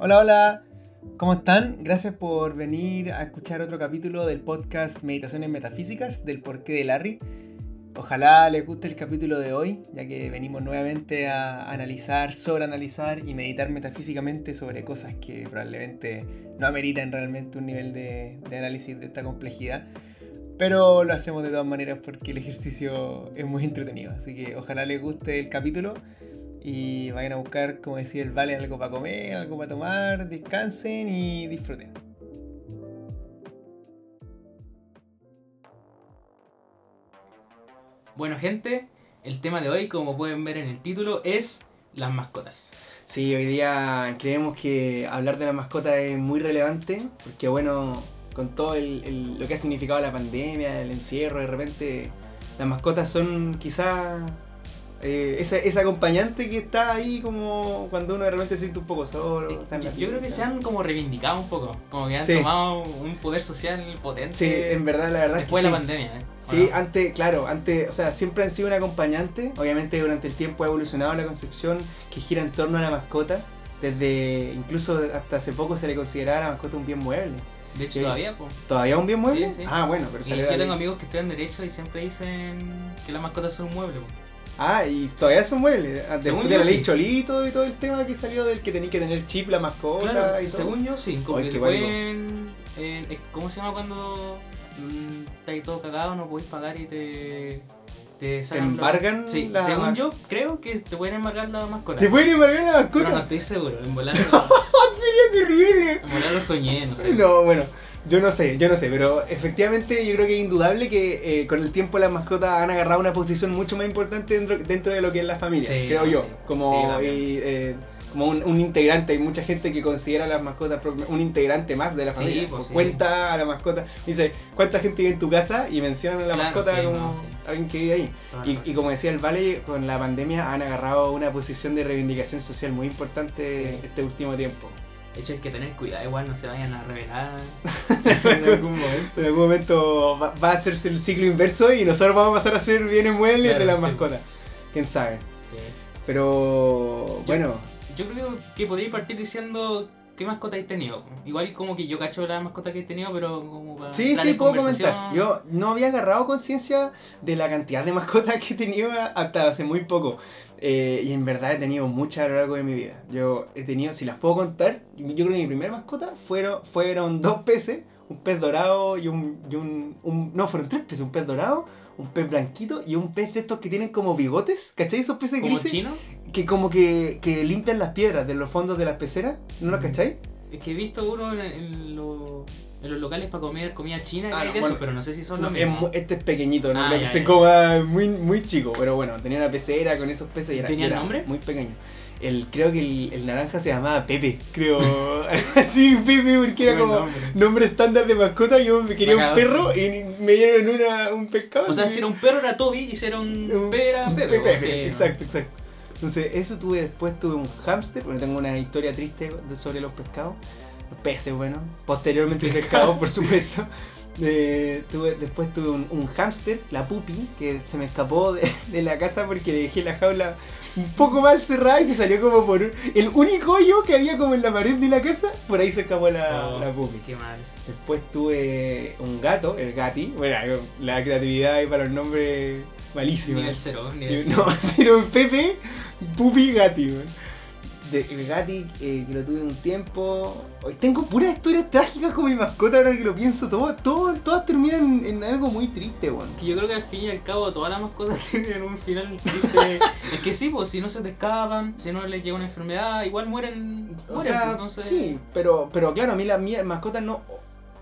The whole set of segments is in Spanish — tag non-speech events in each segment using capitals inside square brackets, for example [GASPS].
Hola, hola. ¿Cómo están? Gracias por venir a escuchar otro capítulo del podcast Meditaciones Metafísicas del porqué de Larry. Ojalá les guste el capítulo de hoy, ya que venimos nuevamente a analizar, sobreanalizar y meditar metafísicamente sobre cosas que probablemente no ameritan realmente un nivel de, de análisis de esta complejidad. Pero lo hacemos de todas maneras porque el ejercicio es muy entretenido. Así que ojalá les guste el capítulo y vayan a buscar, como decía el Vale, algo para comer, algo para tomar, descansen y disfruten. Bueno, gente, el tema de hoy, como pueden ver en el título, es las mascotas. Sí, hoy día creemos que hablar de las mascotas es muy relevante, porque bueno, con todo el, el- lo que ha significado la pandemia, el encierro, de repente las mascotas son quizás eh, esa, esa acompañante que está ahí como cuando uno de repente se siente un poco solo. la Yo creo que se han como reivindicado un poco, como que han Sí. tomado un poder social potente Sí, en verdad, la verdad es que después de sí. la pandemia. ¿eh? ¿O Sí, no? antes, claro, antes, o sea, siempre han sido un acompañante. Obviamente durante el tiempo ha evolucionado la concepción que gira en torno a la mascota. Desde, incluso hasta hace poco se le consideraba a la mascota un bien mueble. De hecho, sí. todavía, pues. ¿Todavía un bien mueble? Sí, sí. Ah, bueno, pero Y yo tengo amigos que estudian Derecho y siempre dicen que las mascotas son un mueble. po. Ah, y todavía son muebles. Ah, Después de la ley sí. Cholito y todo el tema que salió del que tenía que tener chip la mascota Claro, y sí, todo. según yo sí. Como Ay, que pueden. eh, ¿Cómo se llama cuando mm, estáis todo cagado, no podéis pagar y te. Te, ¿Te embargan Sí, la según yo creo que te pueden embargar la mascota. ¿Te pueden embargar la mascota? Pero no estoy seguro. En volar, [LAUGHS] Sería terrible. en volar lo soñé, no sé. No, bueno, yo no sé, yo no sé, pero efectivamente yo creo que es indudable que eh, con el tiempo las mascotas han agarrado una posición mucho más importante dentro, dentro de lo que es la familia, Sí, creo yo, sí. como, Sí, también. y, eh, como un, un integrante, hay mucha gente que considera a las mascotas un integrante más de la familia, pues, cuenta a la mascota, dice, ¿cuánta gente vive en tu casa? Y mencionan a la Claro, mascota como no, alguien que vive ahí. Y, y como decía el Vale, con la pandemia han agarrado una posición de reivindicación social muy importante este último tiempo. De hecho, hay que tener cuidado, igual no se vayan a revelar. [LAUGHS] en algún momento. En algún momento va, va a hacerse el ciclo inverso y nosotros vamos a pasar a ser bienes muebles Claro, de las sí. mascotas. Quién sabe. Pero bueno, Yo creo que podría partir diciendo qué mascota has tenido. Igual como que yo cacho la mascota que he tenido, pero como para sí, sí, puedo comentar. Yo no había agarrado conciencia de la cantidad de mascotas que he tenido hasta hace muy poco. Eh, y en verdad he tenido muchas a lo largo de mi vida. Yo he tenido, si las puedo contar, yo creo que mi primera mascota fueron, fueron dos peces, un pez dorado y un, y un, un- No, fueron tres peces, un pez dorado, un pez blanquito y un pez de estos que tienen como bigotes. ¿Cachai? Esos peces ¿Como grises chino? que como que, que limpian las piedras de los fondos de las peceras. ¿No los Mm. cachai? Es que he visto uno en, en lo- en los locales para comer comida china y Ah, hay no, de eso, pero no sé si son los es mismos. mu- este es pequeñito, no Ah, creo que ya, se ya. coma muy, muy chico, pero bueno, tenía una pecera con esos peces y era, ¿Tenía y era nombre? muy pequeño. El, creo que el, el naranja se llamaba Pepe, creo. [LAUGHS] sí, Pepe, porque era como nombre. nombre estándar de mascota. Yo me quería un perro y me dieron una, un pescado. O sea, si era un perro era Toby y si era un Un- Pepe era Pepe. Pepe, exacto, exacto. Entonces, eso tuve después, tuve un hámster, porque tengo una historia triste sobre los pescados. Los peces, bueno. Posteriormente pescado, por [LAUGHS] supuesto. Eh, tuve, después tuve un, un hámster, la pupi, que se me escapó de, [LAUGHS] de la casa porque le dejé la jaula un poco mal cerrada y se salió como por un- el único hoyo que había como en la pared de la casa, por ahí se escapó la, Oh, la pupi. Qué mal. Después tuve un gato, el gati. Bueno, la creatividad ahí para los nombres malísima. Nivel cero, nivel cero. [LAUGHS] No, [LAUGHS] sino Pepe, Pupi, Gati. weón. De, el Gati, eh, que lo tuve un tiempo. Hoy tengo puras historias trágicas con mi mascota ahora que lo pienso. Todo, todo, todas terminan en algo muy triste, weón. Yo creo que al fin y al cabo todas las mascotas [LAUGHS] tienen un final triste. es que sí, pues si no se te escapan, si no les llega una enfermedad, igual mueren. O sea, pues, entonces- sí, pero, pero claro, a mí las mías mascotas no.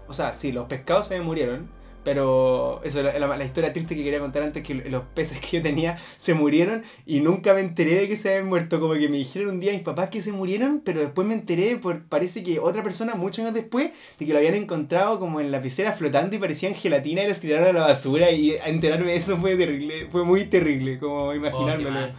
O sea, sí, los pescados se me murieron. Pero eso, la, la- la historia triste que quería contar antes, que los peces que yo tenía se murieron y nunca me enteré de que se habían muerto. Como que me dijeron un día mis papás que se murieron, pero después me enteré, por parece que otra persona, muchos años después, de que lo habían encontrado como en la pecera flotando y parecían gelatina y los tiraron a la basura. Y enterarme de eso fue terrible, fue muy terrible, como Oh, imaginármelo. mal.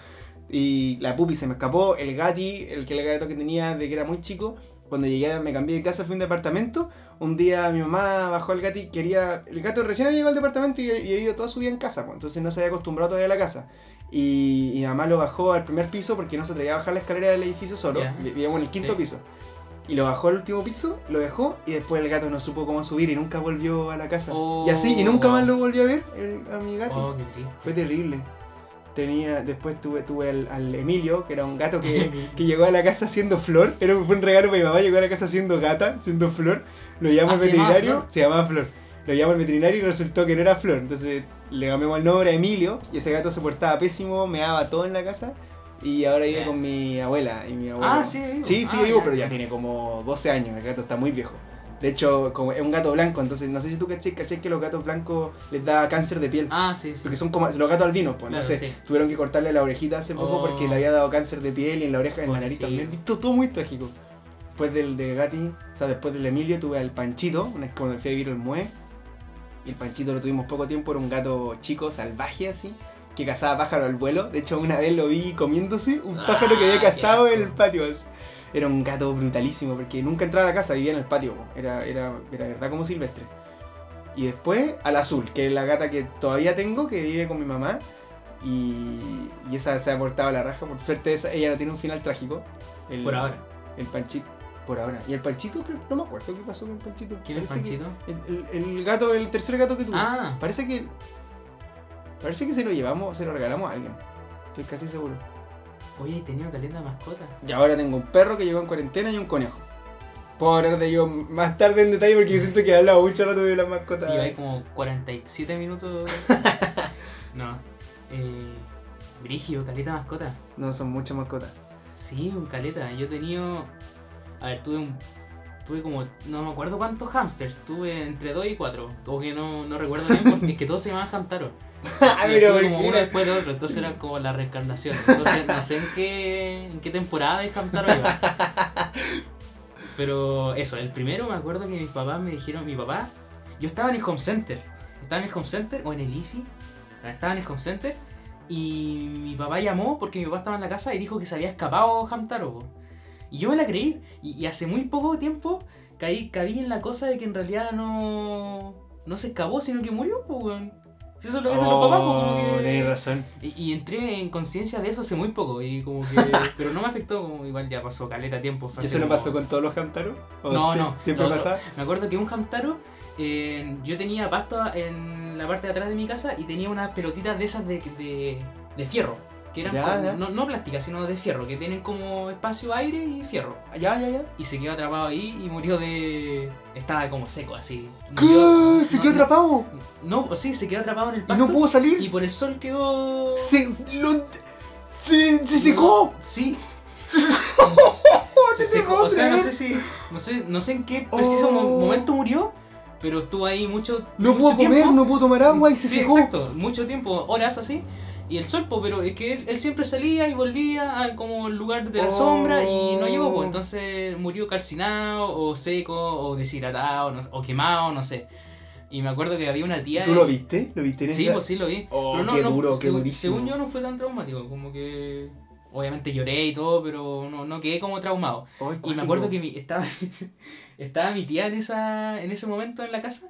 Y la pupi se me escapó, el gati, el que el gato que tenía de que era muy chico. Cuando llegué, me cambié de casa, fui a un departamento. Un día mi mamá bajó al gati, quería. El gato recién había llegado al departamento y, y había ido toda su vida en casa, pues, entonces no se había acostumbrado todavía a la casa. Y, y mi mamá lo bajó al primer piso porque no se atrevía a bajar la escalera del edificio solo. Vi- Vivíamos en el quinto Sí. piso. y lo bajó al último piso, lo dejó y después el gato no supo cómo subir y nunca volvió a la casa. Oh. Y así, y nunca más lo volví a ver el- a mi gato. Oh, qué triste. Fue terrible. Tenía, después tuve, tuve al, al Emilio, que era un gato que, [LAUGHS] que llegó a la casa siendo flor. Era, fue un regalo para mi mamá, llegó a la casa siendo gata, siendo flor. Lo llamó Ah, al ¿se llamaba veterinario, se llamaba Flor. Lo llamó al veterinario y resultó que no era Flor. Entonces le cambiamos el nombre a Emilio y ese gato se portaba pésimo, me daba todo en la casa. Y ahora vive con mi abuela. Y mi abuela Ah, sí, vivo. Sí, sí, Ah, vivo, ya, pero ya. tiene como 12 años. El gato está muy viejo. De hecho, como es un gato blanco, entonces no sé si tú caché, caché que los gatos blancos les da cáncer de piel. Ah, sí, sí. Porque son como los gatos albinos, pues. Claro, Entonces sí. tuvieron que cortarle la orejita hace poco Oh. porque le había dado cáncer de piel y en la oreja, en la nariz Pobrecito. también. Visto todo muy trágico. Después del de Gati, o sea, después del Emilio, tuve al Panchito, una vez cuando fui a vivir el Mue. Y el Panchito lo tuvimos poco tiempo, era un gato chico, salvaje así, que cazaba pájaro al vuelo. De hecho, una vez lo vi comiéndose un pájaro que Ah, había cazado en el patio. Era un gato brutalísimo, porque nunca entraba a la casa, vivía en el patio. Era, era, era verdad como silvestre. Y después al azul, que es la gata que todavía tengo, que vive con mi mamá. Y, y esa se ha portado a la raja. Por suerte, esa- ella no tiene un final trágico. El, Por ahora. El Panchito. Por ahora. Y el Panchito, creo, no me acuerdo qué pasó con el Panchito. ¿Quién es Panchito? el, el- el gato, el tercer gato que tuve. Ah, Parece que. Parece que se lo llevamos, se lo regalamos a alguien. Estoy casi seguro. Oye, he tenido caleta de mascota. Y ahora tengo un perro que llegó en cuarentena y un conejo. Puedo hablar de ello más tarde en detalle porque siento que he hablado mucho rato de las mascotas. Sí, hay como 47 minutos. [LAUGHS] no. Eh, Brigio, caleta mascota. No, son muchas mascotas. Sí, un caleta. Yo he tenido. A ver, tuve un. Tuve como. No me acuerdo cuántos hamsters. Tuve entre 2 y 4. Como que no, no recuerdo bien porque es que todos se llamaban Hamtaro. [LAUGHS] Ah, Y pero tuve ¿por como uno no? después de otro. Entonces era como la reencarnación. Entonces no sé en qué, en qué temporada de Hamtaro iba. Pero eso, el primero me acuerdo que mis papás me dijeron. Mi papá. Yo estaba en el home center. Estaba en el home center o en el Easy. Estaba en el home center. Y mi papá llamó porque mi papá estaba en la casa y dijo que se había escapado Hamtaro. Y yo me la creí. Y, y hace muy poco tiempo caí, caí en la cosa de que en realidad no, no se escapó, sino que murió. po, weón. Si eso es lo que hacen los papás. como Oh, que- razón. y, y entré en conciencia de eso hace muy poco. Y como que. [LAUGHS] pero no me afectó, como igual ya pasó caleta tiempo. fue ¿Y hace eso no como- pasó con todos los Hamtaro? ¿O No, no, ¿Siempre no, pasa? Me acuerdo que un Hamtaro, eh, yo tenía pasto en la parte de atrás de mi casa y tenía unas pelotitas de esas de, de, de fierro. Que eran Ya, como- ya. No, no plásticas, sino de fierro, que tienen como espacio, aire y fierro. Ya, ya, ya. Y se quedó atrapado ahí y murió de. Estaba como seco así. ¿Qué? Murió- ¿Se no, quedó no, atrapado? No, sí, se quedó atrapado en el ¿Y pasto. no pudo salir? Y por el sol quedó. Se, lo, se, se secó. Sí, Se, [LAUGHS] se se secó. secó, O sea, no sé si. No sé, no sé en qué preciso Oh. momento murió, pero estuvo ahí mucho. No mucho pudo comer, tiempo. no pudo tomar agua y se sí, secó. exacto, mucho tiempo, horas así. Y el sol, po, pero es que él, él siempre salía y volvía al como el lugar de la Oh. sombra y no llegó, pues entonces murió calcinado o seco o deshidratado no- o quemado, no sé. Y me acuerdo que había una tía. ¿Tú lo viste? ¿Lo viste en Sí, pues sí lo vi. Oh, pero no, qué no, duro, qué según, durísimo. según yo no fue tan traumático, como que obviamente lloré y todo, pero no, no quedé como traumado. Ay, Y me acuerdo que mi- estaba, [LAUGHS] estaba mi tía en esa en ese momento en la casa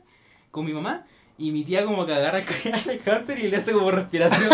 con mi mamá y mi tía como que agarra el [LAUGHS] al Carter y le hace como respiración.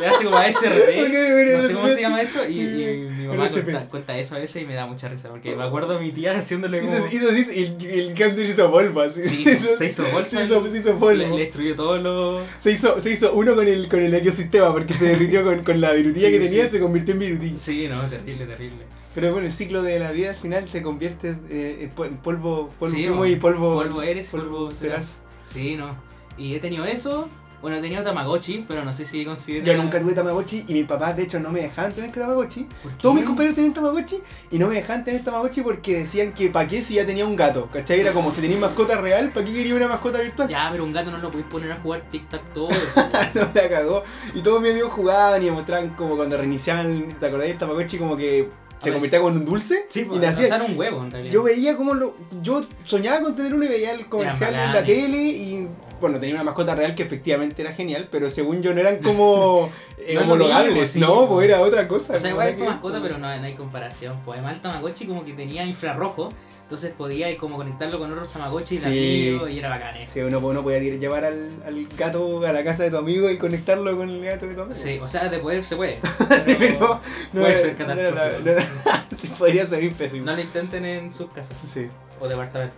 Le hace como ASRD. [LAUGHS] No sé cómo se llama eso. Y, y mi mamá cuenta, cuenta eso a veces y me da mucha risa. Porque me acuerdo a mi tía haciéndole como. Hizo, hizo y el, el Camden hizo polvo así. Sí, se hizo bolsa. [LAUGHS] Se hizo, se hizo polvo. le destruyó todos los. Se, hizo, se hizo uno con el, con el ecosistema porque se derritió con, con la virutilla que tenía sí. se convirtió en virutilla. Sí, no, terrible, terrible. Pero bueno, el ciclo de la vida al final se convierte eh, en po- en polvo, polvo y polvo, Polvo eres, polvo serás. Sí, no. Y he tenido eso. Bueno, he tenido Tamagotchi, pero no sé si considero. Yo nunca tuve Tamagotchi y mis papás de hecho no me dejaban tener Tamagotchi. Todos mis compañeros tenían Tamagotchi y no me dejaban tener Tamagotchi porque decían que para qué si ya tenía un gato. ¿Cachai? Era como si tenía mascota real, ¿para qué quería una mascota virtual? Ya, pero un gato no lo podéis poner a jugar tic-tac-toe. [LAUGHS] no la cagó. Y todos mis amigos jugaban y me mostraban como cuando reiniciaban, ¿te acordás del Tamagotchi? Como que se ver, convertía como en un dulce. sí, y pues, nacía. un huevo en realidad. Yo veía como lo. Yo soñaba con tener uno y veía el comercial en la tele y. Bueno, tenía una mascota real que efectivamente era genial, pero según yo no eran como [LAUGHS] eh, No es lo homologables, mismo, sí. no, pues era otra cosa. O sea, igual es tu mascota, pues. pero no, no hay comparación. Pues además el Tamagotchi como que tenía infrarrojo, entonces podía como conectarlo con otros Tamagotchi y Sí. y era bacán eso. Sí, uno, uno podía llevar al, al gato a la casa de tu amigo y conectarlo con el gato de tu amigo. Sí, o sea, de poder se puede. [LAUGHS] Sí, pero puede ser catastrófico. no era- [LAUGHS] sí, podría ser pésimo. No lo intenten en sus casas Sí. o departamentos.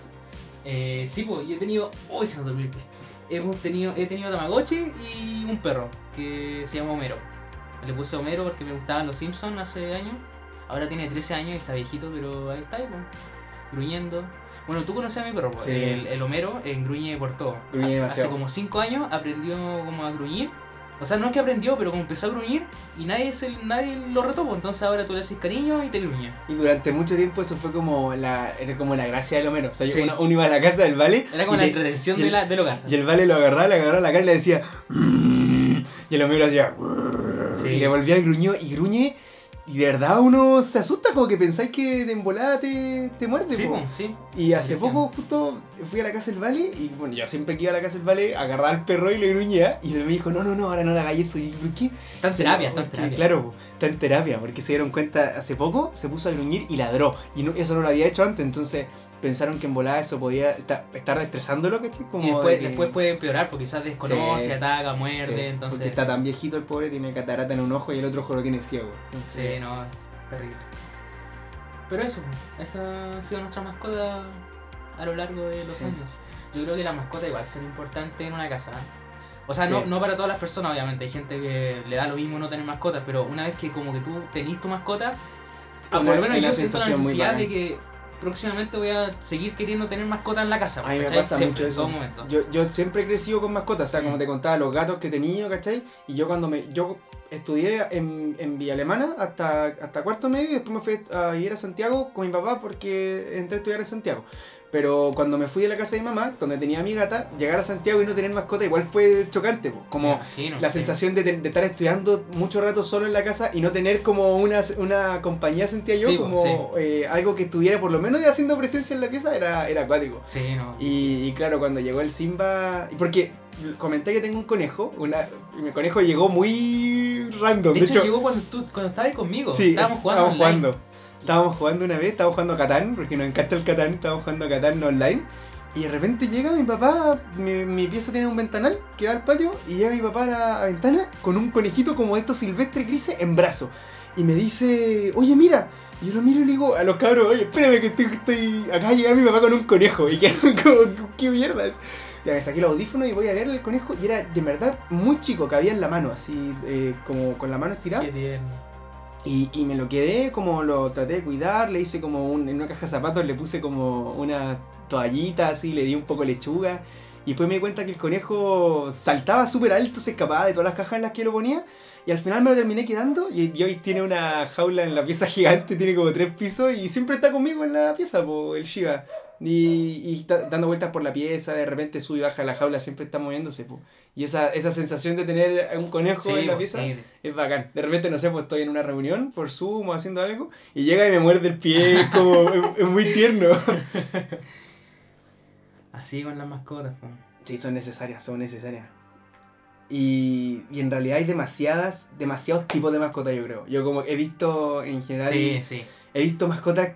Eh, sí, pues, yo he tenido. Uy, se me dormí el pie. Hemos tenido, he tenido Tamagotchi y un perro que se llama Homero. Le puse Homero porque me gustaban los Simpsons hace años. Ahora tiene 13 años y está viejito, pero ahí está, pues, gruñendo. Bueno, tú conoces a mi perro, pues, Sí. el, el Homero en gruñe por todo. Gruñe hace, hace como 5 años aprendió como a gruñir. O sea, no es que aprendió, pero como empezó a gruñir y nadie, se, nadie lo retó, pues, entonces ahora tú le haces cariño y te gruñe. Y durante mucho tiempo eso fue como la, era como la gracia del Homero. O sea, yo- Sí. uno, uno iba a la casa del Vale. Era como la le- entretención de el- la- del hogar. Y el Vale lo agarraba, le agarraba la cara y le decía. "Mm", Y el Homero hacía. Sí. Y le volvía el gruño y gruñe. Y de verdad uno se asusta como que pensáis que de embolada te, te muerde. Sí, po. sí. Y hace poco justo fui a la casa del Vale y bueno, yo siempre que iba a la casa del Vale agarraba al perro y le gruñía y él me dijo, no, no, no, ahora no le hagáis eso. Y yo, ¿por qué? En terapia, Porque, terapia. Claro, po, está en terapia, porque se dieron cuenta hace poco, se puso a gruñir y ladró. Y no- eso no lo había hecho antes, entonces pensaron que en volada eso podía esta- estar estresándolo, ¿cachai? Como Y después, de que- después puede empeorar porque quizás desconoce, Sí. ataca, Sí, muerde, entonces... Porque está tan viejito el pobre, tiene catarata en un ojo y el otro ojo lo tiene ciego. Sí, Entonces, no, terrible. Pero eso, esa ha sido nuestra mascota a lo largo de los Sí. años. Yo creo que las mascotas igual son importantes en una casa. O sea, no, Sí. no para todas las personas, obviamente. Hay gente que le da lo mismo no tener mascotas, pero una vez que como que tú tenís tu mascota, ah, por lo menos yo siento la necesidad de que próximamente voy a seguir queriendo tener mascotas en la casa. A mí me pasa Siempre, mucho en eso. todo momento. Yo, yo siempre he crecido con mascotas, o sea, como Mm. te contaba, los gatos que he tenido, ¿cachai? Y yo cuando me. Yo estudié en, en Villa Alemana hasta, hasta cuarto medio y después me fui a vivir a Santiago con mi papá porque entré a estudiar en Santiago. Pero cuando me fui de la casa de mi mamá, donde tenía a mi gata, llegar a Santiago y no tener mascota igual fue chocante, po. Como imagino, la sí. sensación de, de estar estudiando mucho rato solo en la casa y no tener como una, una compañía, sentía yo, Sí, como eh, algo que estuviera por lo menos haciendo presencia en la pieza, era, era acuático. Sí, no. Y, y claro, cuando llegó el Simba. Porque comenté que tengo un conejo. Una, y mi conejo llegó muy random. de, hecho, llegó cuando, tú, cuando estabas conmigo. sí, estábamos jugando. estábamos jugando. Estábamos jugando una vez, estábamos jugando a Catán, porque nos encanta el Catán, estábamos jugando a Catán online. Y de repente llega mi papá, mi, mi pieza tiene un ventanal que da al patio, y llega mi papá a la, ventana con un conejito como estos silvestres grises en brazo. Y me dice, oye, mira. Y yo lo miro y le digo a los cabros, oye, espérame que estoy, estoy... acá llega mi papá con un conejo. Y quedaron [LAUGHS] como, ¿qué mierda es? Ya me saqué el audífono y voy a ver el conejo y era de verdad muy chico, cabía en la mano, así eh, como con la mano estirada. Qué tierno. Y, y me lo quedé, como lo traté de cuidar, le hice como un, en una caja de zapatos, le puse como una toallita así, le di un poco de lechuga. Y después me di cuenta que el conejo saltaba súper alto, se escapaba de todas las cajas en las que lo ponía. Y al final me lo terminé quedando y, y hoy tiene una jaula en la pieza [LAUGHS] gigante, tiene como tres pisos y siempre está conmigo en la pieza, po, el Shiva. Y, y dando vueltas por la pieza, de repente sube y baja la jaula, siempre está moviéndose. po. Y esa, esa sensación de tener un conejo Sí, en la pues, pieza sí. es bacán. De repente, no sé, pues estoy en una reunión por Zoom o haciendo algo y llega y me muerde el pie, es como, [LAUGHS] es, es muy tierno. [LAUGHS] Así con las mascotas. Sí, son necesarias, son necesarias. Y, y en realidad hay demasiadas, demasiados tipos de mascotas, yo creo. Yo como he visto en general, Sí, sí. he visto mascotas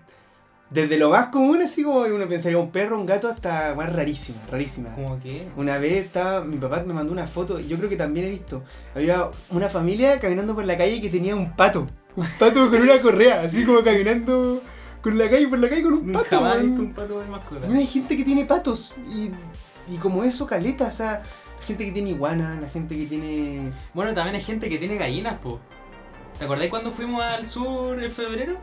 desde lo más común, así como uno pensaría un perro, un gato, hasta más rarísimas, rarísimas. Como que. Una vez estaba, mi papá me mandó una foto, y yo creo que también he visto, había una familia caminando por la calle que tenía un pato, un pato con una correa, así como caminando con la calle, por la calle con un pato. Jamás visto un pato de mascota. También hay gente que tiene patos, y, y como eso, caleta, o sea, gente que tiene iguana, la gente que tiene... Bueno, también hay gente que tiene gallinas, po. ¿Te acordás cuando fuimos al sur en febrero?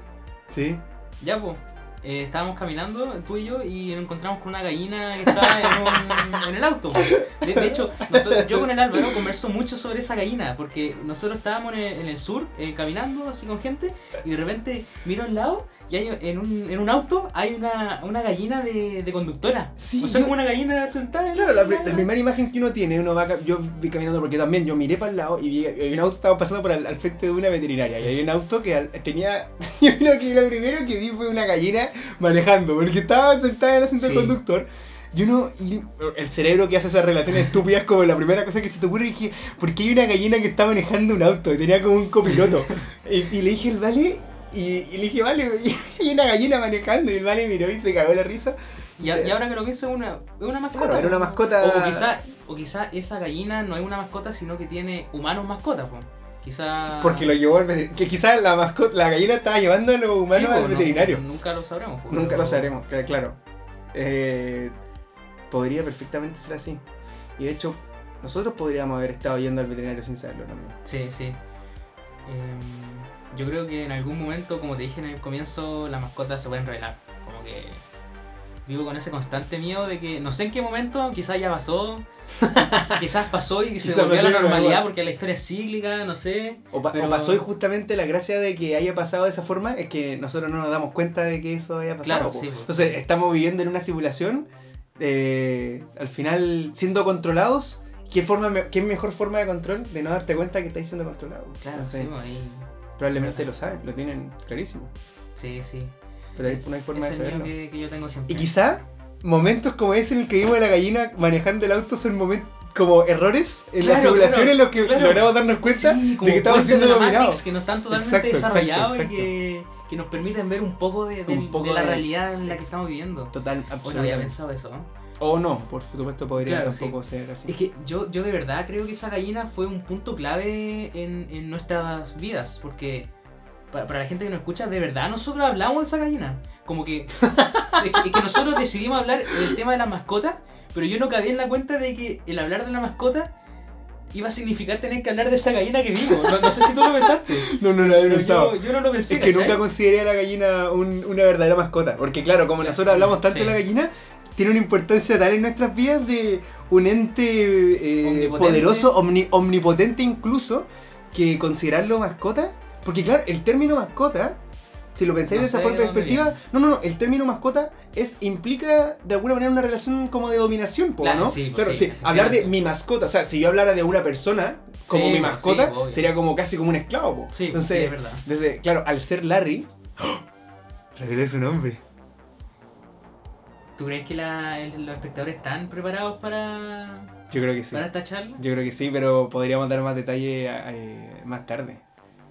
Sí. Ya, po. Eh, estábamos caminando, tú y yo, y nos encontramos con una gallina que estaba en, un- [LAUGHS] en el auto. de hecho, nosotros- yo con el Álvaro converso mucho sobre esa gallina, porque nosotros estábamos en el, en el sur, eh, caminando así con gente, y de repente miro al lado y hay en un, en un auto hay una, una gallina de, de conductora. Sí, o sea, yo- como una gallina sentada en Claro, la, la primera imagen que uno tiene, uno va, yo vi caminando porque también yo miré para el lado y vi y un auto estaba pasando por al, al frente de una veterinaria Sí. y había un auto que al- tenía, [LAUGHS] yo creo que lo primero que vi fue una gallina manejando, porque estaba sentada en el asiento del Sí. conductor. Y uno, y el cerebro que hace esas relaciones estúpidas como la primera cosa que se te ocurre, y dije, ¿por qué hay una gallina que está manejando un auto? Y tenía como un copiloto. [LAUGHS] y, y le dije, vale, y, y le dije, vale, [LAUGHS] y hay una gallina manejando, y el vale miró y se cagó la risa. Y, a- y ahora que lo pienso, es una, es una mascota. Claro, era una mascota- O, quizá, o quizá esa gallina no es una mascota, sino que tiene humanos mascotas. po. Quizá. Porque lo llevó al veterinario. Que quizás la mascota, la gallina estaba llevando a los Sí, humanos po, al no- veterinario. nunca lo sabremos. Nunca pero- lo sabremos, cl- claro. Eh, podría perfectamente ser así. Y de hecho, nosotros podríamos haber estado yendo al veterinario sin saberlo también. Sí, sí. Em, yo creo que en algún momento, como te dije en el comienzo, las mascotas se pueden revelar. Como que vivo con ese constante miedo de que no sé en qué momento, quizás ya pasó, [LAUGHS] quizás pasó y se volvió a la normalidad porque la historia es cíclica, no sé. O, pa- o Pero- pasó y justamente la gracia de que haya pasado de esa forma es que nosotros no nos damos cuenta de que eso haya pasado. Claro, sí, po. Entonces estamos viviendo en una simulación, eh, al final siendo controlados. ¿Qué, forma, ¿Qué mejor forma de control de no darte cuenta que estáis siendo controlado? Claro, Entonces, sí, ahí- probablemente lo saben, lo tienen clarísimo. sí, sí. Pero ahí no hay forma es de el saberlo. que, que yo tengo siempre. Y quizá momentos como ese en el que vimos a la gallina manejando el auto son momentos como errores en la Claro, simulación claro, en los que claro. logramos darnos cuenta Sí, de que estamos siendo de la dominados. Que no están totalmente Exacto, desarrollados exacto. y que, que nos permiten ver un poco de, de- Un poco de la de- realidad en la que estamos viviendo. Total, Hoy no había absolutamente. pensado eso, ¿no? O no, por supuesto podría Claro, tampoco ser así. Es que yo, yo de verdad creo que esa gallina fue un punto clave en, en nuestras vidas, porque para, para la gente que nos escucha, de verdad nosotros hablamos de esa gallina. Como que, [LAUGHS] es que, es que nosotros decidimos hablar del tema de la mascota, pero yo no cabía en la cuenta de que el hablar de la mascota iba a significar tener que hablar de esa gallina que vimos. No, no sé si tú lo pensaste. [LAUGHS] No, no lo había pensado. yo, yo no lo pensé. Es que ¿cachai? nunca consideré a la gallina un- una verdadera mascota. Porque claro, como nosotros hablamos tanto Sí. de la gallina, tiene una importancia tal en nuestras vidas de un ente eh, Omnipotente. poderoso, omni- omnipotente incluso, que considerarlo mascota. Porque claro, el término mascota, si lo pensáis No de esa forma perspectiva, no, no, no, el término mascota es implica de alguna manera una relación como de dominación, po, Claro, ¿no? sí, pues claro, sí, sí, hablar de mi mascota, o sea, si yo hablara de una persona como Sí, mi pues, mascota, sí, obvio. sería como casi como un esclavo, po. Sí, Entonces, sí, es verdad. desde, claro, al ser Larry. [GASPS] Revelé su nombre. ¿Tú crees que la- el- los espectadores están preparados para, Yo creo que sí. para esta charla? Yo creo que sí, pero podríamos dar más detalle eh, más tarde.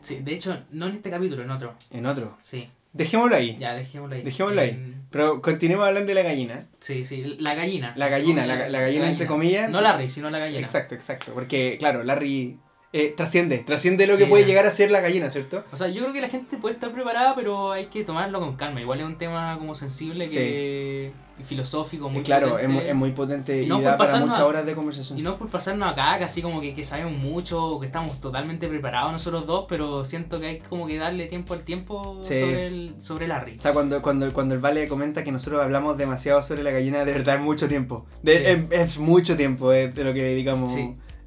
Sí, de hecho, no en este capítulo, en otro. En otro. Sí, Dejémoslo ahí. ya, dejémoslo ahí. Dejémoslo ahí. En- Pero continuemos hablando de la gallina. Sí, sí, la gallina. La gallina, la, la gallina entre comillas. No Larry, sino la gallina. Exacto, exacto. Porque, claro, Larry eh, trasciende. Trasciende lo que puede llegar a ser la gallina, ¿cierto? O sea, yo creo que la gente puede estar preparada, pero hay que tomarlo con calma. Igual es un tema como sensible que filosófico, muy Eh, claro, es potente. muy, es muy potente Y no da para muchas a- horas de conversación. Y no por pasarnos acá, casi como que, que sabemos mucho, que estamos totalmente preparados nosotros dos, pero siento que hay como que darle tiempo al tiempo Sí. sobre, el, sobre Larry. O sea, cuando, cuando, cuando el Vale comenta que nosotros hablamos demasiado sobre la gallina, de verdad es mucho tiempo. De- es, es mucho tiempo de lo que dedicamos.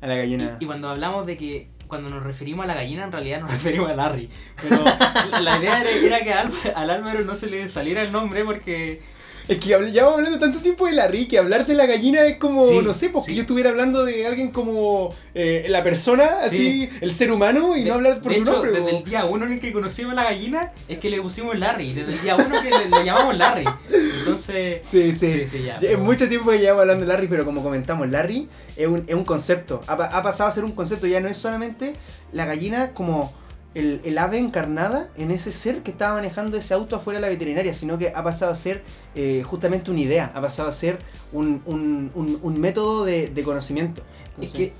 A la gallina. Y cuando hablamos de que cuando nos referimos a la gallina, en realidad nos [LAUGHS] referimos a Larry. Pero la- idea era, era que al Álvaro no se le saliera el nombre porque Es que llevamos hablando tanto tiempo de Larry que hablar de la gallina es como, Sí, no sé, porque sí. yo estuviera hablando de alguien como eh, la persona, así, Sí. el ser humano, y De- no hablar por de su hecho, nombre. Desde el día uno en el que conocimos a la gallina, es que le pusimos Larry. Desde el día uno que le, le llamamos Larry. Entonces. Sí, sí. Ya, pero- mucho tiempo que llevamos hablando de Larry, pero como comentamos, Larry es un, es un concepto. Ha, ha pasado a ser un concepto, ya no es solamente la gallina como el, el ave encarnada en ese ser que estaba manejando ese auto afuera de la veterinaria, sino que ha pasado a ser eh, justamente una idea, ha pasado a ser un, un- un- un método de, de conocimiento. Es que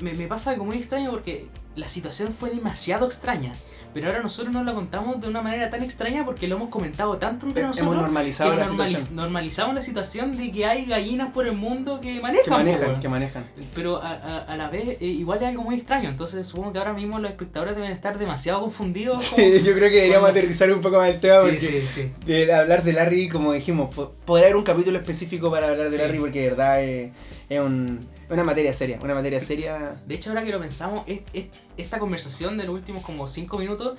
me, me pasa algo muy extraño porque la situación fue demasiado extraña. Pero ahora nosotros nos la contamos de una manera tan extraña porque lo hemos comentado tanto entre hemos nosotros. normalizado que la normaliz- situación. normalizamos la situación de que hay gallinas por el mundo que manejan. Que manejan, que manejan. Pero a, a- a la vez, eh, igual es algo muy extraño. Entonces supongo que ahora mismo los espectadores deben estar demasiado confundidos. [LAUGHS] yo creo que deberíamos aterrizar un poco más el tema Sí, porque sí, sí. de hablar de Larry, como dijimos, po- podría haber un capítulo específico para hablar de. Larry porque de verdad es, es un- una materia seria, una materia seria. De hecho, ahora que lo pensamos, es- es- esta conversación de los últimos como 5 minutos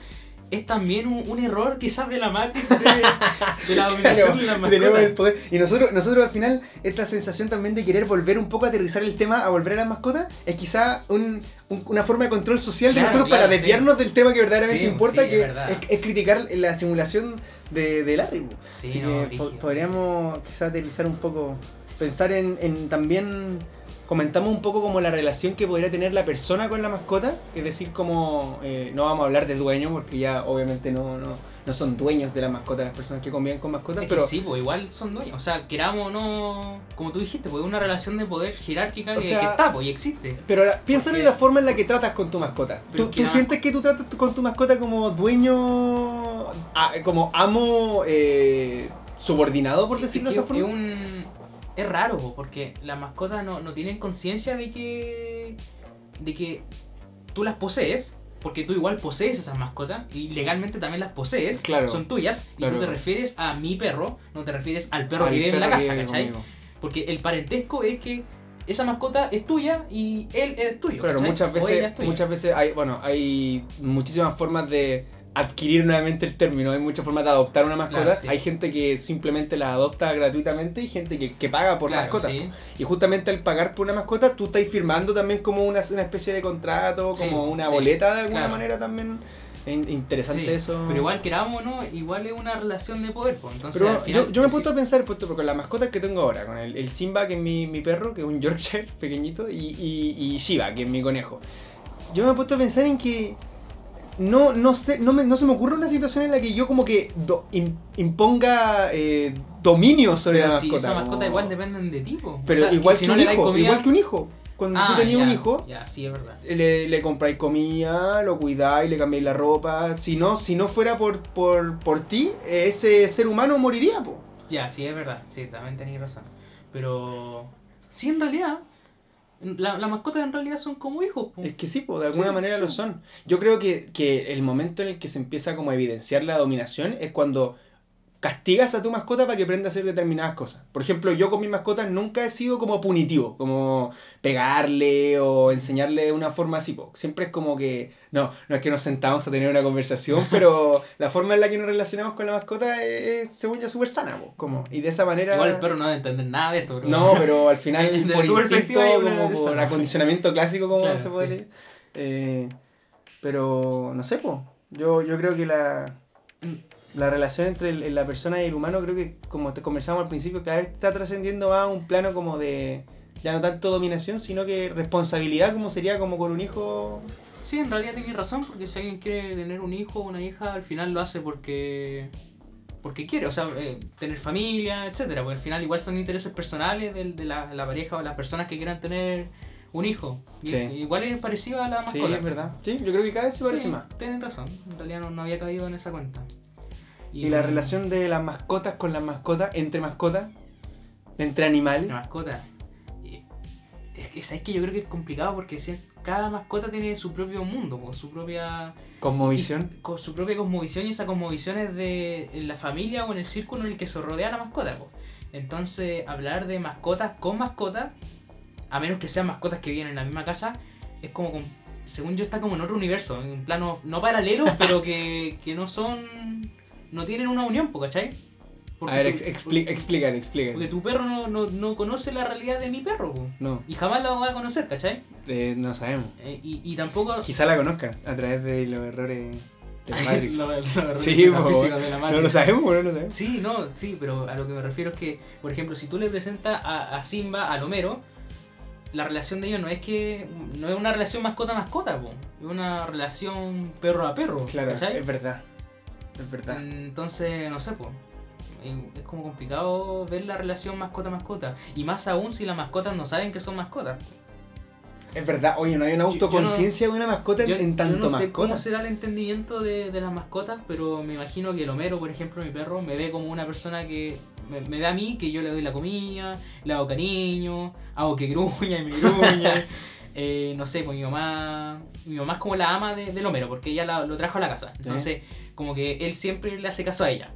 es también un, un error quizás de la Matrix de, de la [LAUGHS] dominación de tenemos el poder. Y nosotros, nosotros al final, esta sensación también de querer volver un poco a aterrizar el tema, a volver a las mascotas, es quizá un- un- una forma de control social de nosotros claro, para desviarnos del tema que verdaderamente Sí, importa, sí, que es es, es criticar la simulación de, de Larry. Sí, Así no, que po- podríamos quizá aterrizar un poco, pensar en, en también comentamos un poco como la relación que podría tener la persona con la mascota, es decir, como eh, no vamos a hablar de dueño porque ya obviamente no, no, no son dueños de la mascota, las personas que conviven con mascotas, Es que pero sí, pues igual son dueños. O sea, queramos o no. Como tú dijiste, pues es una relación de poder jerárquica que, sea, que está, pues y existe. Pero ahora, piensa en la forma en la que tratas con tu mascota. Pero ¿Tú, que tú nada- sientes que tú tratas con tu mascota como dueño, ah, como amo eh, subordinado, por decirlo de esa forma? Es, un, es raro, po, porque las mascotas no, no tienen conciencia de que. de que tú las posees. Porque tú igual posees esas mascotas y legalmente también las posees, Claro. son tuyas, y Claro. tú te refieres a mi perro, no te refieres al perro Al que vive en la casa, ¿cachai? conmigo. Porque el parentesco es que esa mascota es tuya y él es tuyo. Claro, ¿cachai? muchas veces, muchas veces hay, bueno, hay muchísimas formas de adquirir nuevamente el término, hay muchas formas de adoptar una mascota, Claro, sí. hay gente que simplemente la adopta gratuitamente y gente que, que paga por Claro, mascota. sí. Y justamente al pagar por una mascota, tú estás firmando también como una, una especie de contrato, Sí, como una boleta de alguna claro. manera también. Es in- interesante eso. Pero igual queramos no, igual es una relación de poder. pues, Entonces, Pero al final, yo, yo me he puesto a pensar, puesto con las mascotas que tengo ahora, con el, el Simba, que es mi, mi perro, que es un Yorkshire [LAUGHS] pequeñito, y, y, y Shiva, que es mi conejo. Yo me he puesto a pensar en que no, no, sé, no, me, no se me ocurre una situación en la que yo como que do- im- imponga eh, dominio sobre Pero la si mascota. esa mascota igual dependen de ti. po. Pero O sea, que igual, si que no un hijo, comida- igual que un hijo. Cuando Ah, tú tenías ya, un hijo, Ya, sí, es verdad. le, le compráis comida, lo cuidáis, le cambiáis la ropa. Si no, si no fuera por, por, por ti, ese ser humano moriría, po. Ya, sí, es verdad. Sí, también tenéis razón. Pero. Sí, en realidad. La, las mascotas en realidad son como hijos. po. Es que sí, po, de alguna Sí, manera sí. lo son. Yo creo que, que el momento en el que se empieza como a evidenciar la dominación es cuando castigas a tu mascota para que aprenda a hacer determinadas cosas. Por ejemplo, yo con mis mascotas nunca he sido como punitivo, como pegarle o enseñarle de una forma así. Siempre es como que, no, no es que nos sentamos a tener una conversación, [LAUGHS] pero la forma en la que nos relacionamos con la mascota es, según yo, súper sana. po, Como, y de esa manera... Igual el perro no debe entender nada de esto, bro. No, pero al final [LAUGHS] por instinto, como por acondicionamiento clásico, como Claro, se puede sí. leer. Eh, pero no sé, po. Yo, yo creo que la, la relación entre el- la persona y el humano, creo que como te conversamos al principio, cada vez está trascendiendo más a un plano como de ya no tanto dominación, sino que responsabilidad, como sería como con un hijo. Sí, en realidad tenéis razón, porque si alguien quiere tener un hijo o una hija, al final lo hace porque porque quiere, o sea, eh, tener familia, etcétera, porque al final igual son intereses personales del- de, la, la pareja o las personas que quieran tener un hijo. Y- Sí. Igual es parecido a la Sí, mascota. es verdad. Sí, yo creo que cada vez se parece Sí, más. Tienen razón, en realidad no, no había caído en esa cuenta. Y la relación de las mascotas con las mascotas, entre mascotas, entre animales. La mascota. Y- Es que, ¿sabes que Yo creo que es complicado porque cada mascota tiene su propio mundo, po, su propia Cosmovisión. y con su propia cosmovisión y esa cosmovisión es de en la familia o en el círculo en el que se rodea la mascota. po. Entonces, hablar de mascotas con mascotas, a menos que sean mascotas que viven en la misma casa, es como, según yo, está como en otro universo, en un plano no paralelo, [LAUGHS] pero que, que no son, no tienen una unión, ¿cachai? A ver, ex- expli- explícate, explícate. porque tu perro no, no, no conoce la realidad de mi perro, po. No, y jamás la va a conocer, ¿cachai? eh, no sabemos. Eh, y, y tampoco... Quizá la conozcan a través de los errores de Matrix. Sí, la po, de la no Matrix. lo sabemos, no lo sabemos. Sí, no, sí, pero a lo que me refiero es que, por ejemplo, si tú le presentas a, a Simba, a Homero, la relación de ellos no es que no es una relación mascota-mascota, po, es una relación perro a perro, Claro, ¿cachai? es verdad. Es verdad. Entonces, no sé, pues. Es como complicado ver la relación mascota-mascota. Y más aún si las mascotas no saben que son mascotas. Es verdad. Oye, no hay una Yo- yo no- autoconciencia de una mascota en- Yo, en yo tanto no sé mascota. cómo será el entendimiento de, de las mascotas, pero me imagino que el Homero, por ejemplo, mi perro, me ve como una persona que me, me ve a mí, que yo le doy la comida, le hago cariño, hago que gruña y me gruñe. [LAUGHS] Eh, no sé, pues mi mamá, mi mamá es como la ama de, del Homero, porque ella la- lo trajo a la casa. Entonces, como que él siempre le hace caso a ella.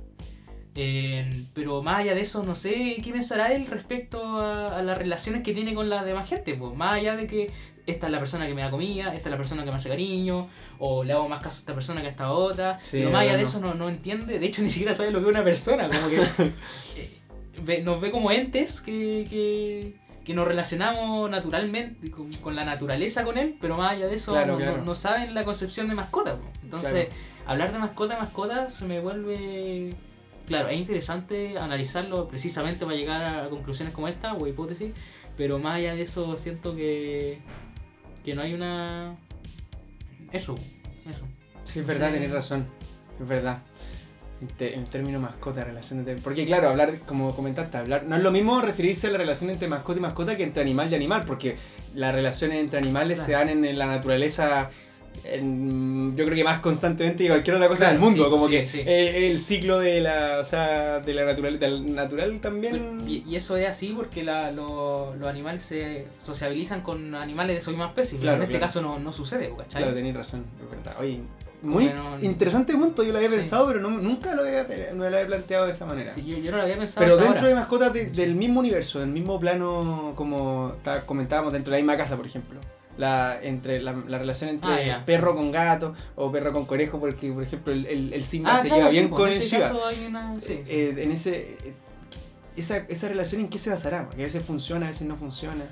Eh, pero más allá de eso, no sé qué pensará él respecto a, a las relaciones que tiene con la demás gente. Pues más allá de que esta es la persona que me da comida, esta es la persona que me hace cariño, o le hago más caso a esta persona que a esta otra. Sí, pero más allá no, de eso no, no entiende, de hecho [LAUGHS] ni siquiera sabe lo que es una persona, como que [LAUGHS] eh, ve- nos ve como entes que, que, que nos relacionamos naturalmente con, con la naturaleza con él, pero más allá de eso Claro, no, claro. no- no saben la concepción de mascota. pues. Entonces, hablar de mascota mascota se me vuelve... Claro, es interesante analizarlo precisamente para llegar a conclusiones como esta o hipótesis, pero más allá de eso siento que, que no hay una... Eso, eso. Sí, es verdad, Sí. tenés razón. Es verdad. En, términos mascota, relación entre... Porque claro, hablar, como comentaste, hablar no es lo mismo referirse a la relación entre mascota y mascota que entre animal y animal, porque las relaciones entre animales se dan en, en la naturaleza, en- yo creo que más constantemente que cualquier otra cosa Claro, del mundo, sí, como sí, que sí. eh, el ciclo de la, o sea, de la naturaleza, natural también... Y, y eso es así porque la- lo- los animales se sociabilizan con animales de su misma especie. Claro, en este claro. caso no, no sucede, ¿cachai? Claro, tenéis razón, es verdad. Oye, muy interesante punto, yo lo había sí. pensado, pero no, nunca lo había, no lo había planteado de esa manera. Sí, yo, yo no lo había pensado. Pero dentro ahora. de mascotas de- del mismo universo, del mismo plano, como ta- comentábamos, dentro de la misma casa, por ejemplo. La, entre, la, la relación entre Ah, perro sí. con gato o perro con conejo, porque por ejemplo el, el, el Simba Ah, se claro, lleva bien pues, con el. Sí, sí. Eh, en ese, eh, esa, esa relación en qué se basará, porque a veces funciona, a veces no funciona.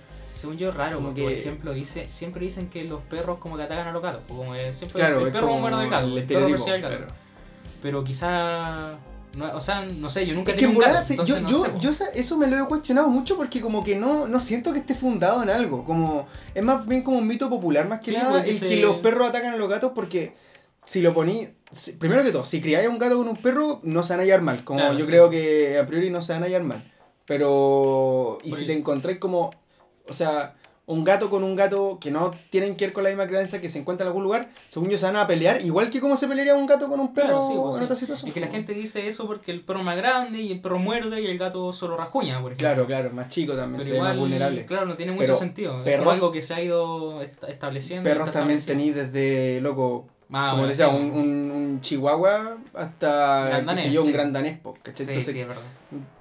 Según yo, raro, como porque por que- ejemplo, dice, siempre dicen que los perros como que atacan a los gatos. Como siempre Claro, el es perro como muerde al gato, el el perro gato. claro. Pero quizá. No, o sea, no sé, yo nunca Es he que tenido un gato, se- yo, no yo, sé, yo eso me lo he cuestionado mucho porque como que no, no siento que esté fundado en algo. Como, es más bien como un mito popular más que Sí, nada el se- que los perros atacan a los gatos porque si lo poní... si- primero que todo, si criáis a un gato con un perro, no se van a hallar mal. Como Claro, yo sí. creo que a priori no se van a hallar mal. Pero... Y Por si te encontráis como... O sea, un gato con un gato que no tienen que ver con la misma crianza, que se encuentra en algún lugar, según yo se van a pelear, igual que como se pelearía un gato con un perro Claro, sí, pues, en sí. otra situación. Es que la gente dice eso porque el perro es más grande y el perro muerde y el gato solo rasguña, por ejemplo. Claro, claro, más chico también, Pero se ve más vulnerable. claro, no tiene mucho Pero sentido. es perros- algo que se ha ido est- estableciendo. Perros también tenéis desde, loco, Ah, como bueno, decía, sí, un, un, un chihuahua hasta, qué sé yo, un sí. gran danés, ¿cachai? Sí, Entonces, sí, es verdad.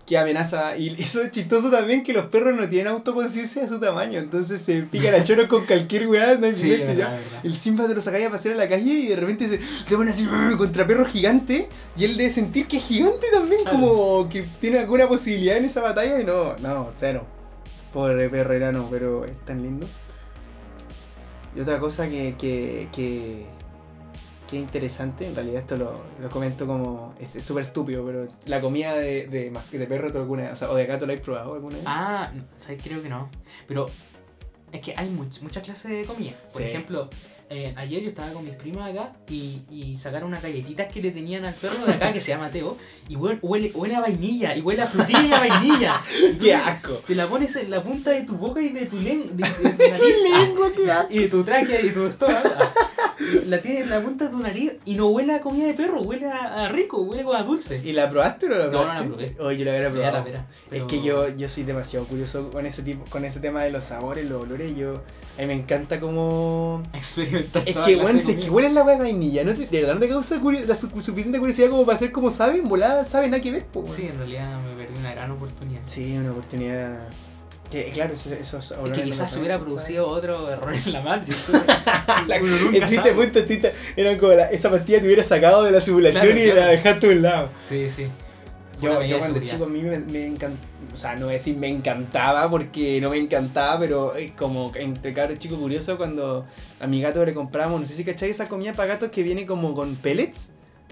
qué amenaza. Y [LAUGHS] eso es chistoso también que los perros no tienen autoconciencia de su tamaño, entonces se pican a choros con cualquier weá, no hay verdad, verdad. El Simba te lo sacáis a pasear a la calle y de repente se, se pone así contra perros gigantes y él debe sentir que es gigante también, como que tiene alguna posibilidad en esa batalla y no, no, cero. Pobre perro enano, pero es tan lindo. Y otra cosa que, que, que, que interesante, en realidad esto lo, lo comento como, es es súper estúpido, pero la comida de, de, de perro ¿tú alguna vez, o, sea, o de gato la has probado alguna vez? Ah, no, ¿sabes? Creo que no. Pero es que hay much- muchas clases de comida. Por Sí. ejemplo, eh, ayer yo estaba con mis primas acá y, y sacaron unas galletitas que le tenían al perro de acá que se llama Teo. Y huele, huele, huele a vainilla, y huele a frutilla y a vainilla. [LAUGHS] ¡Qué asco! Te la pones en la punta de tu boca y de tu lengua. De, de [LAUGHS] tu nariz. lengua, qué! [LAUGHS] Y de tu tráquea y de tu estómago. La tienes en la punta de tu nariz y no huele a comida de perro, huele a, a rico, huele como a dulce. ¿Y la probaste o no la No, no la probaste? probé. Oye, yo la hubiera probado. la Es pero- que yo, yo soy demasiado curioso con ese tipo, con ese tema de los sabores, los olores, yo a mí me encanta como Experimentar es que bueno, es que huele la hueá de vainilla, ¿no? te- de verdad no te causa curio- la su- suficiente curiosidad como para hacer como sabe, en volada sabe nada que ver, po. Sí, en realidad me perdí una gran oportunidad. Sí, una oportunidad que claro, esos, esos Es que quizás se hubiera producido otro error en la Matrix. [LAUGHS] La- Existe sabe. punto, eran como la- esa pastilla te hubiera sacado de la simulación Claro, y la claro. dejaste a un lado. Sí, sí. Yo, yo cuando chico a mí me, me encantaba, o sea, no voy a decir me encantaba porque no me encantaba, pero eh, como entre cabros chico curioso cuando a mi gato le comprábamos, no sé si cachai esa comida para gatos que viene como con pellets.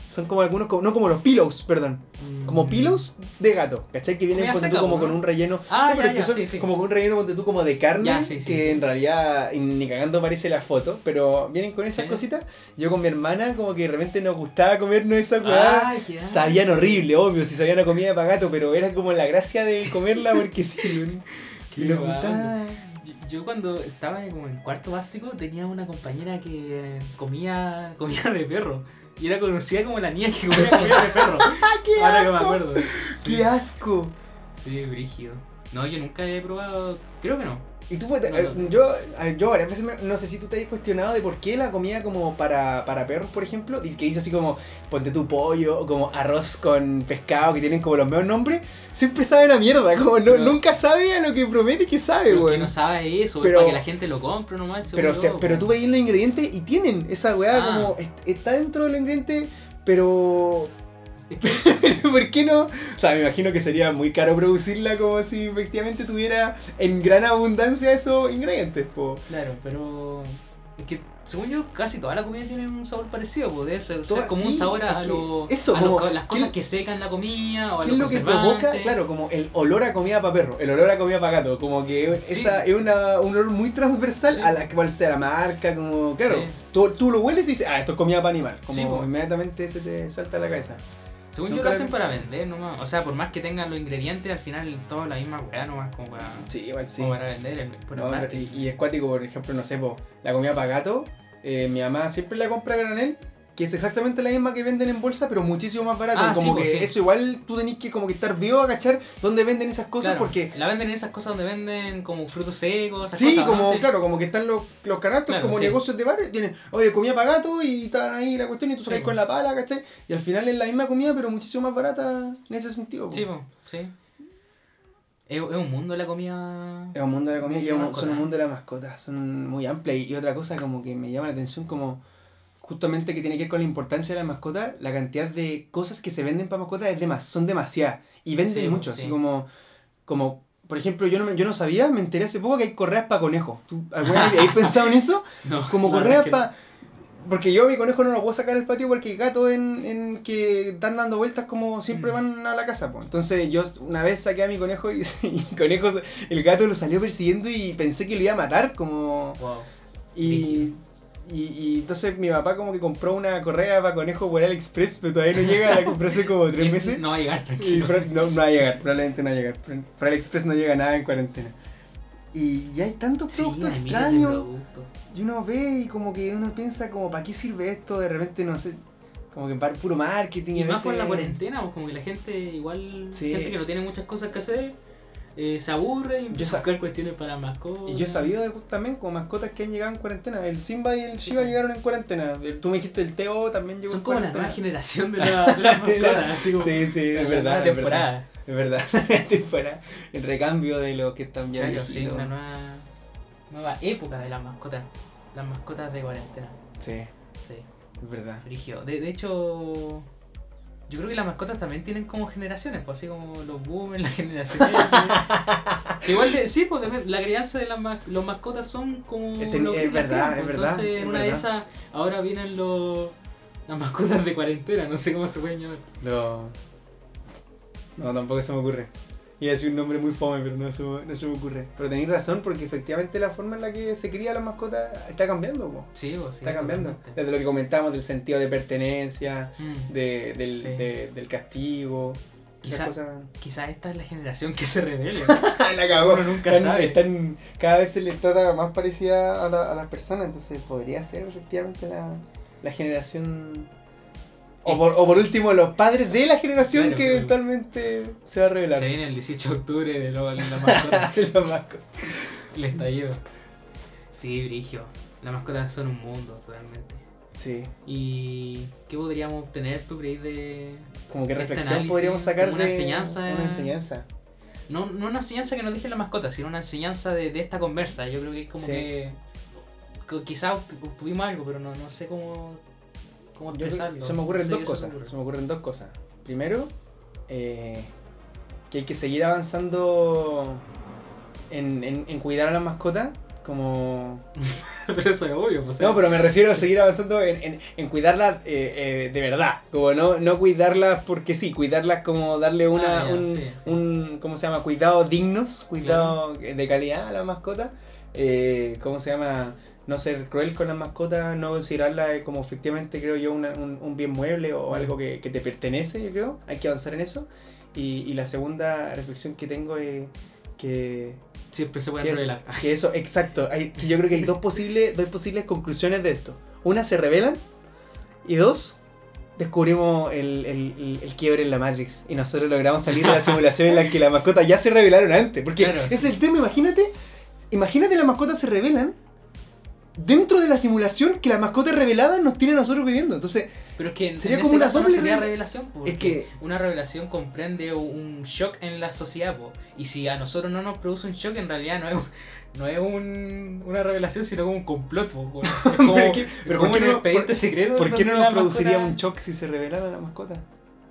Son como algunos, como- no como los pillows, perdón. Como Mm. pillows de gato, ¿cachai? Que vienen ponte tú, como ¿no? con un relleno. Ah, No, pero ya, que ya, son sí, sí. como con un relleno ponte tú como de carne, Ya, sí, sí, que en realidad ni cagando parece la foto, pero vienen con esas cositas. Yo con mi hermana como que de repente nos gustaba comernos esa weá. Sabían horrible, obvio, si sabían a comida para gato, pero era como la gracia de comerla porque sí. [LAUGHS] Qué nos gustaba. Yo, cuando estaba como en cuarto básico tenía una compañera que comía comida de perro. Y era conocida como la niña que comía comida de perro. [LAUGHS] ¡Qué Ahora que me acuerdo. Sí, ¡Qué asco! sí, brígido. No, yo nunca he probado. Creo que no. Y tú, pues, No, no. yo, yo varias veces, me- no sé si tú te has cuestionado de por qué la comida como para, para perros, por ejemplo, y que dice así como, ponte tu pollo, o como arroz con pescado, que tienen como los mismos nombres, siempre saben a mierda, como no, nunca sabe a lo que promete que sabe, weón. no sabe eso, Pero- es para que la gente lo compre nomás. Pero, o sea, yo, pero tú veis los ingredientes y tienen esa weá Ah. como, est- está dentro de los ingredientes, pero [LAUGHS] ¿Por qué no? O sea, me imagino que sería muy caro producirla como si efectivamente tuviera en gran abundancia esos ingredientes, po. Claro, pero. Es que, según yo, casi toda la comida tiene un sabor parecido. Ser, Toda- ser como sí, un sabor a, lo- eso, a lo- como- las cosas ¿qué- que secan la comida o a ¿Qué es lo que provoca? Claro, como el olor a comida para perro, el olor a comida para gato, como que Sí. esa es una, un olor muy transversal Sí. a la cual sea la marca, como, claro, tú, tú lo hueles y dices, ah, esto es comida para animal, como Sí, po. inmediatamente se te salta a la cabeza. Según yo lo hacen para vender nomás. O sea, por más que tengan los ingredientes, al final todo la misma weá nomás como para, Sí, igual sí. como para vender. El, No, y, y es cuático, por ejemplo, no sé, po, la comida para gato, eh, mi mamá siempre la compra a granel, que es exactamente la misma que venden en bolsa, pero muchísimo más barato. Ah, como sí, que sí. eso igual tú tenés que como que estar vivo a cachar dónde venden esas cosas, Claro, porque La venden en esas cosas donde venden como frutos secos, esas Sí, como, claro, como que están los, los canastos Claro, como sí. negocios de barrio, tienen, oye, comida para gato y están ahí la cuestión y tú po. con la pala, ¿cachai? Y al final es la misma comida, pero muchísimo más barata en ese sentido. po. Sí, po, sí. Es, un mundo la comida. Es un mundo de la comida y son un mundo de las mascotas, son muy amplias. Y otra cosa como que me llama la atención, como justamente que tiene que ver con la importancia de las mascotas, la cantidad de cosas que se venden para mascotas es demas, son demasiadas. Y venden Sí, mucho, sí. así como, como, por ejemplo, yo no, yo no sabía, me enteré hace poco que hay correas para conejos. ¿Tú alguna vez habéis pensado en eso? [LAUGHS] No, Como la correas es para... Porque yo mi conejo no lo puedo sacar al patio porque hay gatos en, en que están dando vueltas como siempre Mm. van a la casa. po. Entonces yo una vez saqué a mi conejo y, y [LAUGHS] el conejo, el gato lo salió persiguiendo y pensé que lo iba a matar como... que- Wow. Y, y, y entonces mi papá como que compró una correa para conejo por AliExpress, pero todavía no llega, la compré hace como tres [LAUGHS] meses. No va a llegar, Y tranquilo. no, no va a llegar, probablemente no va a llegar. Por por AliExpress no llega nada en cuarentena. Y ya hay tantos productos extraños. Y uno ve y como que uno piensa como, ¿para qué sirve esto? De repente, no sé, como que para puro marketing. Y a más con la veces- cuarentena, pues como que la gente igual, Sí. gente que no tiene muchas cosas que hacer, eh, se aburre y empieza a buscar cuestiones para mascotas. Y yo he sabido de, también como mascotas que han llegado en cuarentena. El Simba y el Shiva Sí. llegaron en cuarentena. El- Tú me dijiste el Teo también llegó Son en como la cuarentena. nueva generación de, la- de las [LAUGHS] mascotas, así como Sí, sí, es verdad. es temporada. Es verdad, [LAUGHS] la temporada. El recambio de los que están ya Claro, sí, una nueva, nueva época de las mascotas. Las mascotas de cuarentena. Sí, Sí, es verdad. frigio. De, de hecho, yo creo que las mascotas también tienen como generaciones, pues así como los boomers, [LAUGHS] las generaciones. que [LAUGHS] igual, de- sí, pues de- la crianza de las los mascotas son como. Este- lo que es verdad, es verdad, Entonces, es en una de esas, ahora vienen los. Las mascotas de cuarentena, no sé cómo se pueden llamar. No. No, tampoco se me ocurre. Iba a decir un nombre muy fome, pero no se, me- no se me ocurre. Pero tenéis razón, porque efectivamente la forma en la que se cría la mascota está cambiando, po. Sí, pues, sí, Está cambiando. totalmente. Desde lo que comentábamos del sentido de pertenencia, Mm. de, del, Sí. de- del castigo. Quizás esta es la generación que se revele. [LAUGHS] la cagó. Uno nunca Están- sabe. están- cada vez se les trata más parecida a, la- a las personas, entonces podría ser efectivamente la, la generación. O por, o por último, los padres de la generación Claro, que eventualmente se va a revelar. Se viene el 18 de octubre de lo- la mascota. [LAUGHS] Los mascotas. el estallido. Sí, Brigio. Las mascotas son un mundo totalmente. Sí. ¿Y qué podríamos obtener, tú crees, de. Como que Este reflexión análisis, podríamos sacar como una de enseñanza. Una enseñanza. No, no una enseñanza que nos deje la mascota, sino una enseñanza de, de esta conversa. Yo creo que es como Sí. que. que Quizás obtuvimos algo, pero no, no sé cómo. Expresarlo. se me ocurren dos se cosas. ocurre. Se me ocurren dos cosas. Primero, eh, que hay que seguir avanzando en, en, en cuidar a las mascotas. Como. [LAUGHS] pero eso es obvio, pues. No, pero me refiero a seguir avanzando en, en, cuidarlas eh, eh, de verdad. Como no, no cuidarlas porque sí, cuidarlas como darle una, Ah, un, sí, sí. un, ¿cómo se llama? Cuidados dignos, cuidado de calidad a la mascota. Eh, ¿Cómo se llama? No ser cruel con las mascotas, no considerarla eh, como efectivamente, creo yo, una- un, un bien mueble o Mm. algo que, que te pertenece, yo creo. Hay que avanzar en eso. Y, y la segunda reflexión que tengo es que Siempre se pueden que eso, revelar. que eso, exacto. Hay, que yo creo que hay dos posibles, dos posibles conclusiones de esto. Una, se revelan. Y dos, descubrimos el, el, el- quiebre en la Matrix. Y nosotros logramos salir de la simulación en la que las mascotas ya se revelaron antes. Porque Claro, es sí. el tema, imagínate. Imagínate las mascotas se revelan. Dentro de la simulación que las mascotas reveladas nos tienen a nosotros viviendo. Entonces, Pero es que en, Sería en como ese una caso no sería revelación. porque es que una revelación comprende un shock en la sociedad. po. Y si a nosotros no nos produce un shock, en realidad no es, no es un- una revelación, sino como un complot. po, po. Es [LAUGHS] como, Pero ¿qué- pero como ¿por qué un no- expediente secreto. ¿por qué no nos la produciría mascota- un shock si se revelara la mascota?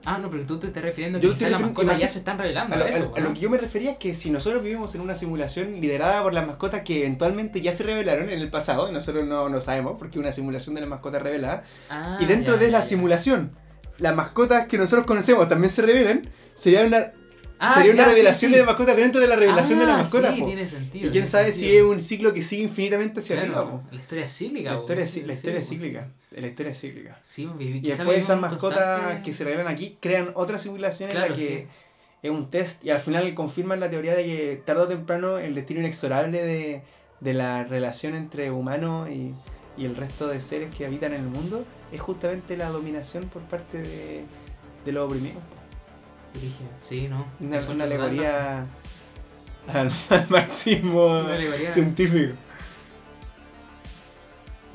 Ah, no, pero tú te estás refiriendo a que quizás las mascotas ya se están revelando. A lo, a eso, a- a lo ¿no? que yo me refería es que si nosotros vivimos en una simulación liderada por las mascotas que eventualmente ya se revelaron en el pasado, y nosotros no lo sabemos porque es una simulación de las mascotas reveladas, Ah, y dentro ya, de la ya, ya. simulación, las mascotas que nosotros conocemos también se revelan, sería una Ah, sería una revelación sí. de la mascota dentro de la revelación de la Ah, mascota. Sí, po. tiene sentido. Y quién sabe si es un ciclo que sigue infinitamente hacia Claro, arriba. po. La historia es cíclica. La historia, es- la historia es cíclica. La historia es cíclica. Sí, Y quizá después esas en mascotas constante- que se revelan aquí crean otra simulación en Claro, la que es un test y al final confirman la teoría de que tarde o temprano el destino inexorable de, de la relación entre humano y, y el resto de seres que habitan en el mundo es justamente la dominación por parte de, de los oprimidos. Sí, no. Una, una alegoría al, al marxismo razón. [LAUGHS] Una alegoría. científico.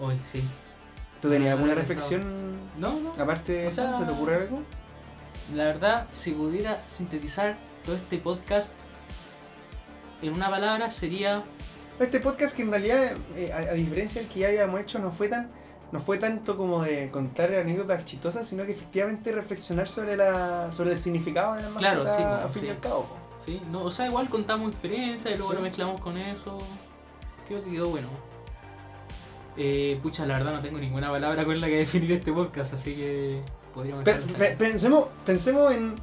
Hoy, sí. ¿Tú tenías No, alguna reflexión No, no. aparte O sea- ¿Se te ocurre algo? La verdad, si pudiera sintetizar todo este podcast en una palabra, sería. Este podcast que en realidad, eh, a, a diferencia del que ya habíamos hecho, no fue tan no fue tanto como de contar anécdotas chistosas, sino que efectivamente reflexionar sobre la sobre el significado de la Claro, mascota sí, bueno, fin y sí. al cabo. Sí, no, o sea, igual contamos experiencia y luego Sí. lo mezclamos con eso. Creo que quedó bueno. Eh, pucha, la verdad no tengo ninguna palabra con la que definir este podcast, así que podríamos Pe- pensemos, pensemos en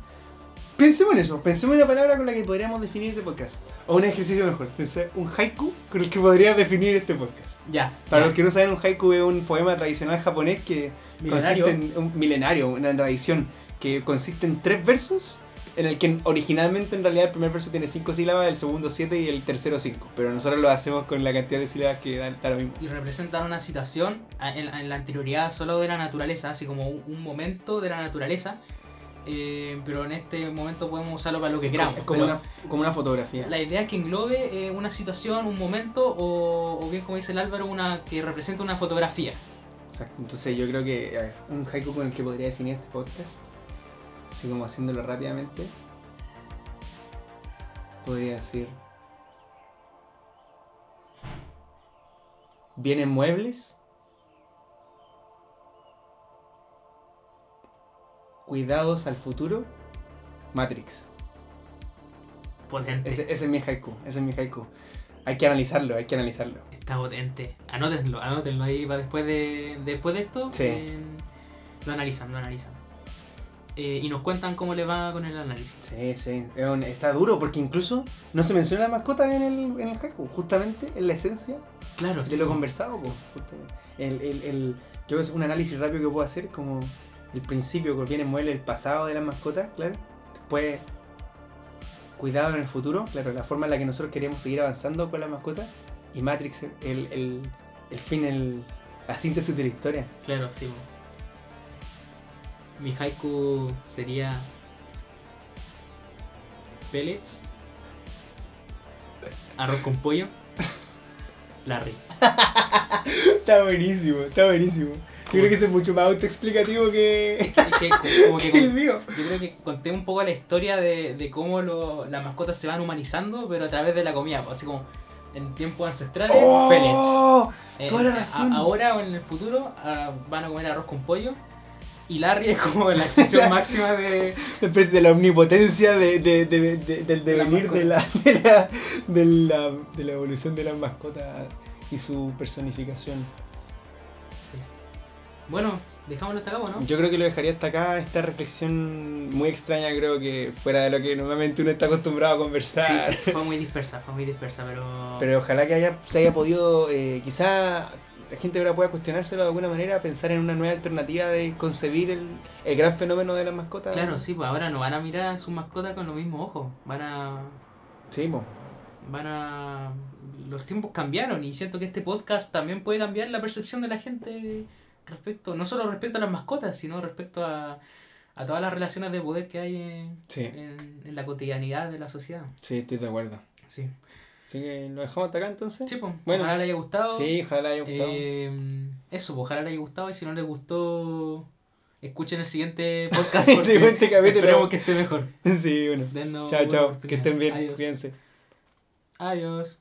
pensemos en eso, pensemos en una palabra con la que podríamos definir este podcast. O un ejercicio mejor, un haiku con el que podrías definir este podcast. Ya. Para ya. los que no saben, un haiku es un poema tradicional japonés que Milenario. consiste en un milenario, una tradición que consiste en tres versos, en el que originalmente en realidad el primer verso tiene cinco sílabas, el segundo siete y el tercero cinco. Pero nosotros lo hacemos con la cantidad de sílabas que da, da lo mismo. y representan una situación a- en, en la anterioridad solo de la naturaleza, así como un momento de la naturaleza, eh, pero en este momento podemos usarlo para lo que queramos. Es como una, como una fotografía. La idea es que englobe eh, una situación, un momento, o, o bien como dice el Álvaro, una que representa una fotografía. Exacto. Entonces yo creo que, a ver, un haiku con el que podría definir este podcast, así como haciéndolo rápidamente, podría decir... Vienen muebles. Cuidados al futuro. Matrix. Potente. Ese, ese es mi haiku. Ese es mi haiku. Hay que analizarlo, hay que analizarlo. Está potente. Anótenlo, anótenlo ahí para después de, después de esto. Sí. eh, lo analizan, lo analizan. Eh, y nos cuentan cómo le va con el análisis. Sí, sí. Es está duro porque incluso no se menciona la mascota en el, en el haiku. Justamente en la esencia Claro, de sí, lo conversado. justamente. El, el, el- yo creo que es un análisis rápido que puedo hacer como el principio que viene muele el pasado de las mascotas, claro. Después cuidado en el futuro, claro, la forma en la que nosotros queremos seguir avanzando con las mascotas. Y Matrix, el, el, el fin, el, la síntesis de la historia. Claro, sí. Mi haiku sería. Pellets. Arroz con pollo. [LAUGHS] Larry. Está buenísimo, está buenísimo. Yo creo que ese es mucho más autoexplicativo que, que [LAUGHS] como que que el con- mío. yo creo que conté un poco la historia de, de cómo lo- las mascotas se van humanizando, pero a través de la comida. pues, Así como en tiempos ancestrales, pellets. ¡Oh! Eh, toda la a- razón. ahora o en el futuro ah, van a comer arroz con pollo. Y Larry es como la expresión [LAUGHS] máxima de. De la omnipotencia de, de- de- de- del De la devenir de la, de, la, de, la, de la evolución de las mascotas y su personificación. Bueno, dejámoslo hasta acá, ¿o ¿no? Yo creo que lo dejaría hasta acá, esta reflexión muy extraña, creo que fuera de lo que normalmente uno está acostumbrado a conversar. Sí, [LAUGHS] fue muy dispersa, fue muy dispersa, pero. Pero ojalá que haya, se haya podido, eh, quizá la gente ahora pueda cuestionárselo de alguna manera, pensar en una nueva alternativa de concebir el, el gran fenómeno de las mascotas. Claro, sí, pues ahora no van a mirar a sus mascotas con los mismos ojos. Van a. Sí, po. Van a. Los tiempos cambiaron y siento que este podcast también puede cambiar la percepción de la gente respecto. No solo respecto a las mascotas, sino respecto a, a todas las relaciones de poder que hay en, Sí, en, en la cotidianidad de la sociedad. sí, estoy de acuerdo. Sí. Así que lo dejamos hasta acá entonces. Sí, pues, Bueno. ojalá le haya gustado. Sí, ojalá les haya gustado. Eh, eso, pues, ojalá les haya gustado y si no les gustó, escuchen el siguiente [LAUGHS] podcast El porque siguiente capítulo. esperemos que esté mejor. [LAUGHS] Sí, bueno. Dennos Chao, chao. Que estén bien. Adiós. Cuídense. Adiós.